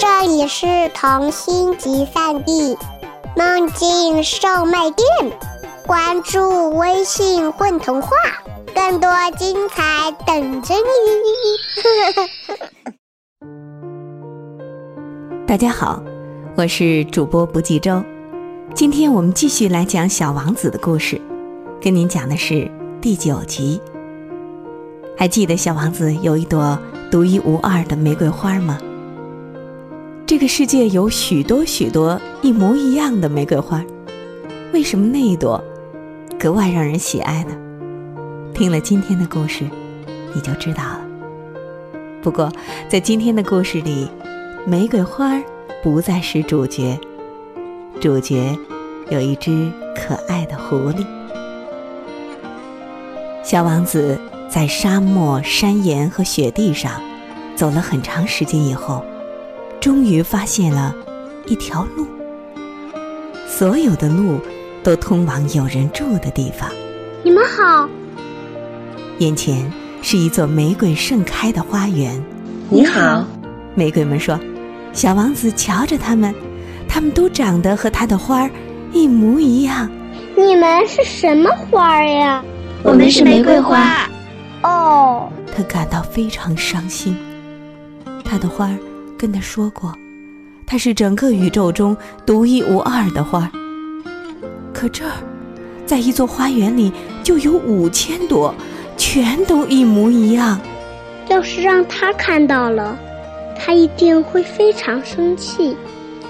这里是童心集散地，梦境售卖店。关注微信“混童话”，更多精彩等着你。大家好，我是主播不计周，今天我们继续来讲《小王子》的故事，跟您讲的是第九集。还记得小王子有一朵独一无二的玫瑰花吗？这个世界有许多许多一模一样的玫瑰花，为什么那一朵格外让人喜爱呢？听了今天的故事，你就知道了。不过，在今天的故事里，玫瑰花不再是主角，主角有一只可爱的狐狸。小王子。在沙漠、山岩和雪地上走了很长时间以后，终于发现了一条路。所有的路都通往有人住的地方。你们好。眼前是一座玫瑰盛开的花园。你好，玫瑰们说。小王子瞧着它们，它们都长得和它的花儿一模一样。你们是什么花呀？我们是玫瑰花。哦，他感到非常伤心。他的花儿跟他说过，它是整个宇宙中独一无二的花。可这儿，在一座花园里就有五千朵，全都一模一样。要是让他看到了，他一定会非常生气。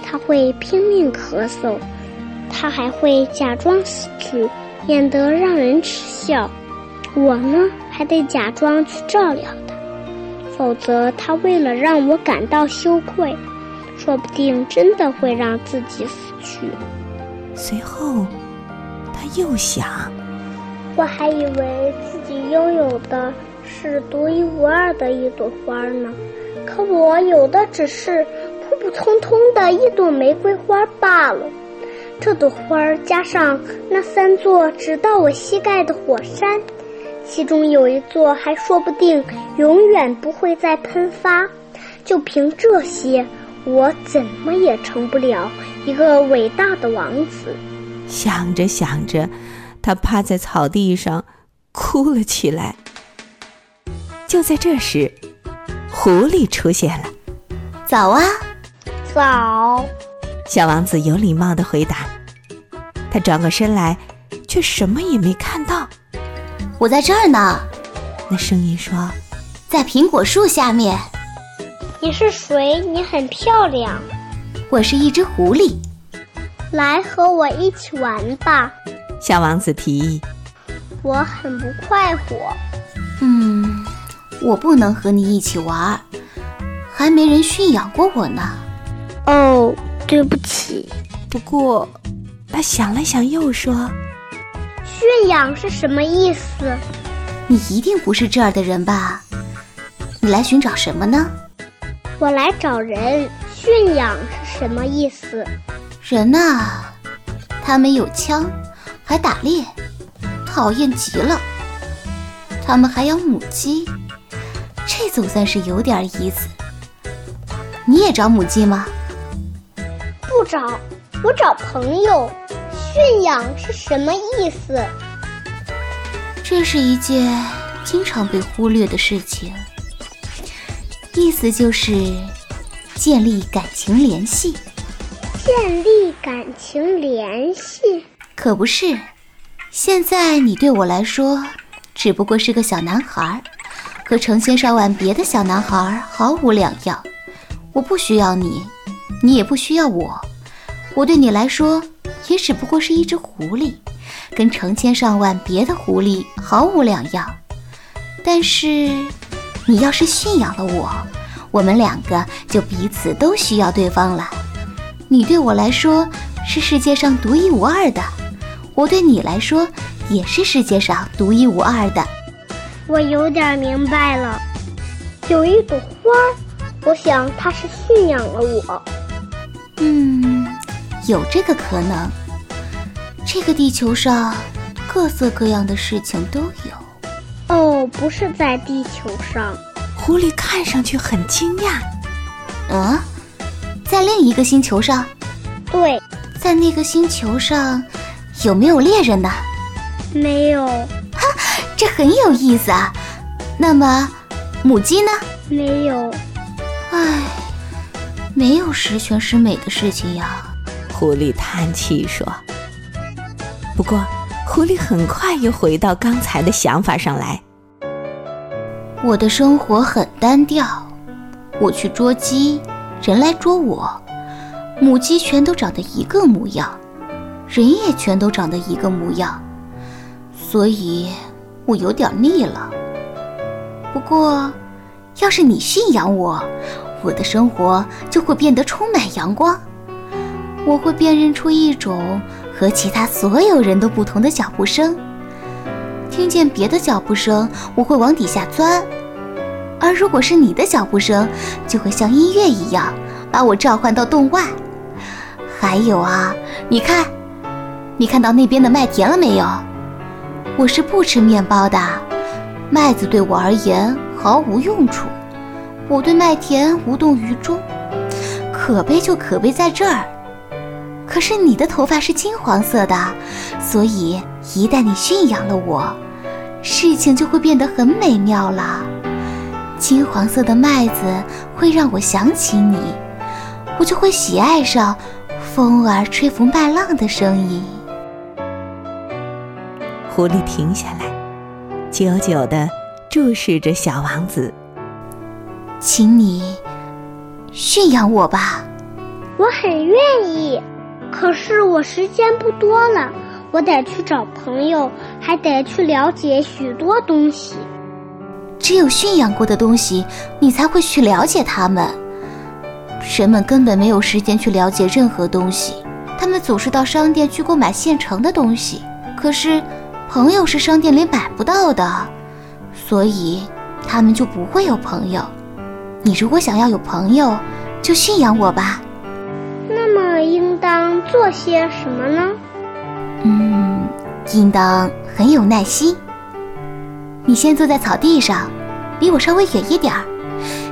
他会拼命咳嗽，他还会假装死去，免得让人耻笑。我呢？还得假装去照料，否则他为了让我感到羞愧，说不定真的会让自己死去。随后，他又想：我还以为自己拥有的是独一无二的一朵花呢，可我有的只是普普通通的一朵玫瑰花罢了。这朵花加上那三座直到我膝盖的火山。其中有一座还说不定永远不会再喷发，就凭这些，我怎么也成不了一个伟大的王子。想着想着，他趴在草地上哭了起来。就在这时，狐狸出现了。“早啊！”“早。”小王子有礼貌的回答。他转过身来，却什么也没看到。我在这儿呢，那声音说：“在苹果树下面。”你是谁？你很漂亮。我是一只狐狸。来和我一起玩吧，小王子提议。我很不快活。嗯，我不能和你一起玩，还没人驯养过我呢。哦，对不起。不过，他想了想，又说。驯养是什么意思？你一定不是这儿的人吧？你来寻找什么呢？我来找人。驯养是什么意思？人呐，他们有枪，还打猎，讨厌极了。他们还养母鸡，这总算是有点意思。你也找母鸡吗？不找，我找朋友。驯养是什么意思？这是一件经常被忽略的事情。意思就是建立感情联系。建立感情联系？可不是。现在你对我来说只不过是个小男孩，和成千上万别的小男孩毫无两样。我不需要你，你也不需要我。我对你来说。也只不过是一只狐狸，跟成千上万别的狐狸毫无两样。但是，你要是驯养了我，我们两个就彼此都需要对方了。你对我来说是世界上独一无二的，我对你来说也是世界上独一无二的。我有点明白了，有一朵花，我想它是驯养了我。嗯。有这个可能。这个地球上各色各样的事情都有。哦，不是在地球上。狐狸看上去很惊讶。嗯，另一个星球上？对，在那个星球上有没有猎人呢？没有，哈这很有意思啊。那么母鸡呢？没有，唉，没有十全十美的事情呀。狐狸叹气说。不过，狐狸很快又回到刚才的想法上来。我的生活很单调，我去捉鸡，人来捉我，母鸡全都长得一个模样，人也全都长得一个模样，所以我有点腻了。不过，要是你驯养我，我的生活就会变得充满阳光。我会辨认出一种和其他所有人都不同的脚步声。听见别的脚步声，我会往底下钻；而如果是你的脚步声，就会像音乐一样把我召唤到洞外。还有啊，你看，你看到那边的麦田了没有？我是不吃面包的，麦子对我而言毫无用处，我对麦田无动于衷。可悲就可悲在这儿。可是你的头发是金黄色的，所以一旦你驯养了我，事情就会变得很美妙了。金黄色的麦子会让我想起你，我就会喜爱上风儿吹拂麦浪的声音。狐狸停下来，久久地注视着小王子。请你驯养我吧，我很愿意。可是我时间不多了，我得去找朋友，还得去了解许多东西。只有驯养过的东西，你才会去了解它们。人们根本没有时间去了解任何东西，他们总是到商店去购买现成的东西。可是，朋友是商店里买不到的，所以他们就不会有朋友。你如果想要有朋友，就驯养我吧。那么应当做些什么呢？嗯，应当很有耐心。你先坐在草地上，离我稍微远一点儿，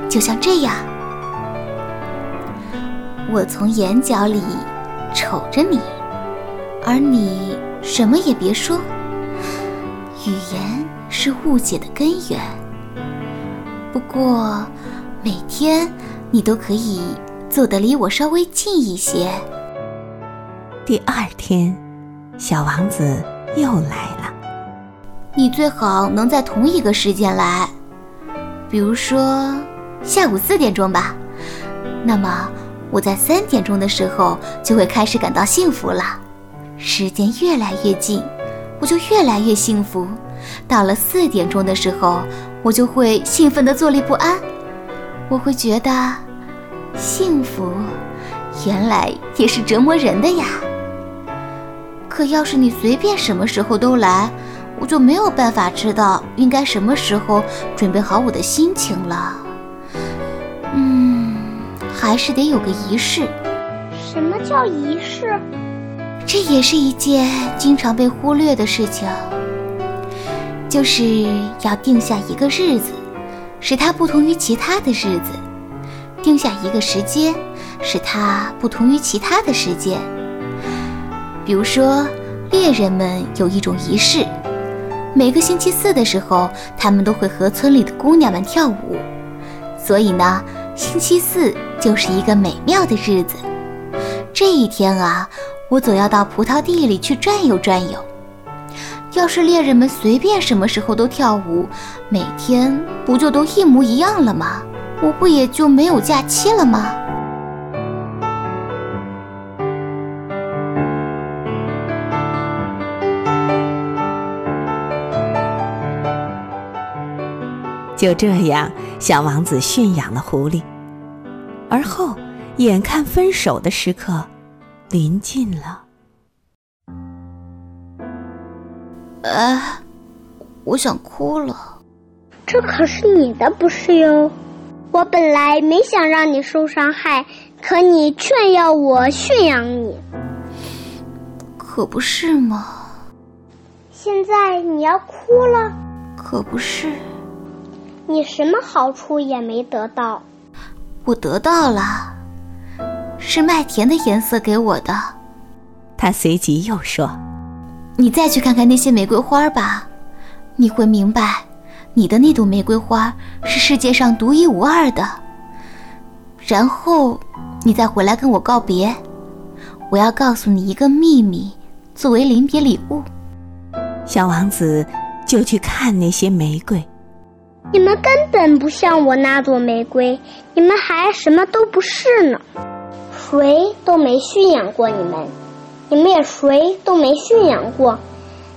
就像这样。我从眼角里瞅着你，而你什么也别说。语言是误解的根源。不过，每天你都可以坐得离我稍微近一些。第二天，小王子又来了。你最好能在同一个时间来，比如说下午四点钟吧。那么我在三点钟的时候就会开始感到幸福了。时间越来越近，我就越来越幸福。到了四点钟的时候，我就会兴奋的坐立不安。我会觉得，幸福原来也是折磨人的呀。可要是你随便什么时候都来，我就没有办法知道应该什么时候准备好我的心情了。嗯，还是得有个仪式。什么叫仪式？这也是一件经常被忽略的事情，就是要定下一个日子，使它不同于其他的日子；定下一个时间，使它不同于其他的时间。比如说，猎人们有一种仪式，每个星期四的时候，他们都会和村里的姑娘们跳舞。所以呢，星期四就是一个美妙的日子。这一天啊，我总要到葡萄地里去转悠转悠。要是猎人们随便什么时候都跳舞，每天不就都一模一样了吗？我不也就没有假期了吗？就这样，小王子驯养了狐狸，而后，眼看分手的时刻临近了。哎，我想哭了。这可是你的不是哟。我本来没想让你受伤害，可你却要我驯养你，可不是吗？现在你要哭了，可不是。你什么好处也没得到。我得到了，是麦田的颜色给我的。他随即又说：“你再去看看那些玫瑰花吧，你会明白，你的那朵玫瑰花是世界上独一无二的。然后你再回来跟我告别，我要告诉你一个秘密，作为临别礼物。”小王子就去看那些玫瑰。你们根本不像我那朵玫瑰，你们还什么都不是呢，谁都没驯养过你们，你们也谁都没驯养过，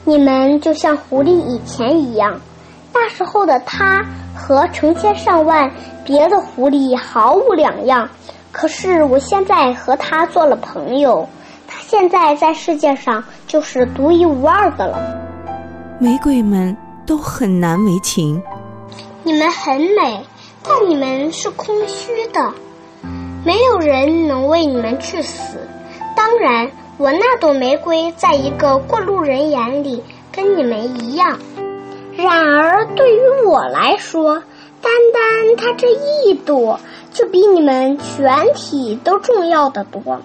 你们就像狐狸以前一样，那时候的他和成千上万别的狐狸毫无两样。可是我现在和他做了朋友，他现在在世界上就是独一无二的了。玫瑰们都很难为情。你们很美，但你们是空虚的，没有人能为你们去死。当然，我那朵玫瑰在一个过路人眼里跟你们一样。然而，对于我来说，单单它这一朵就比你们全体都重要的多，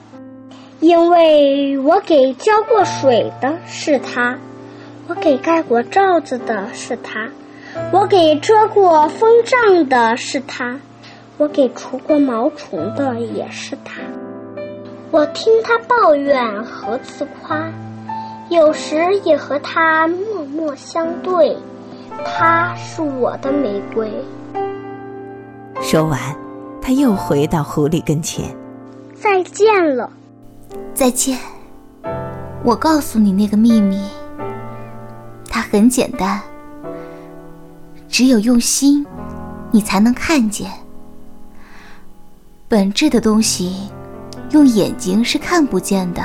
因为我给浇过水的是它，我给盖过罩子的是它。我给遮过风障的是他，我给除过毛虫的也是他。我听他抱怨和自夸，有时也和他默默相对。他是我的玫瑰。说完，他又回到狐狸跟前。再见了，再见。我告诉你那个秘密，它很简单。只有用心，你才能看见本质的东西。用眼睛是看不见的。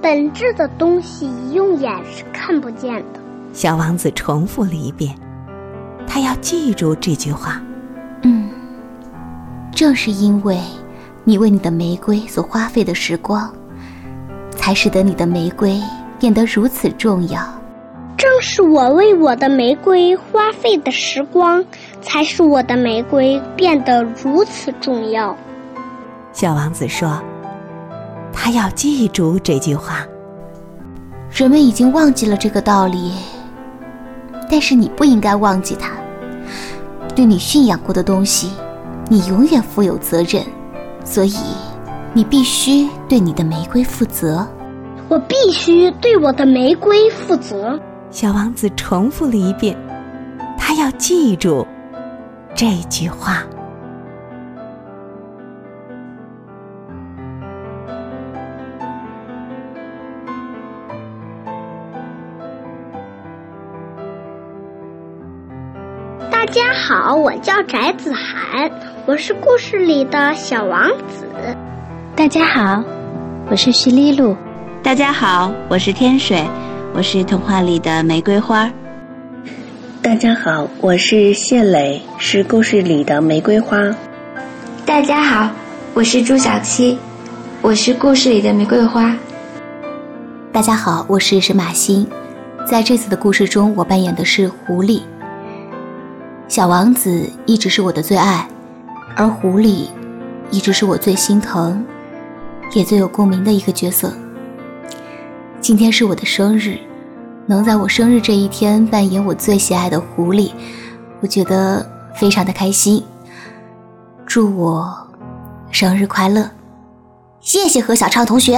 本质的东西用眼是看不见的。小王子重复了一遍，他要记住这句话。嗯，正是因为你为你的玫瑰所花费的时光，才使得你的玫瑰变得如此重要。正是我为我的玫瑰花费的时光，才使我的玫瑰变得如此重要。小王子说：“他要记住这句话。人们已经忘记了这个道理，但是你不应该忘记他。对你驯养过的东西，你永远负有责任，所以你必须对你的玫瑰负责。我必须对我的玫瑰负责。”小王子重复了一遍，他要记住这句话。大家好，我叫翟子涵，我是故事里的小王子。大家好，我是徐丽露。大家好，我是天水。我是童话里的玫瑰花。大家好，我是谢磊，是故事里的玫瑰花。大家好，我是朱小七，我是故事里的玫瑰花。大家好，我是沈马欣，在这次的故事中，我扮演的是狐狸。小王子一直是我的最爱，而狐狸一直是我最心疼，也最有共鸣的一个角色。今天是我的生日，能在我生日这一天扮演我最喜爱的狐狸，我觉得非常的开心。祝我生日快乐！谢谢何小畅同学。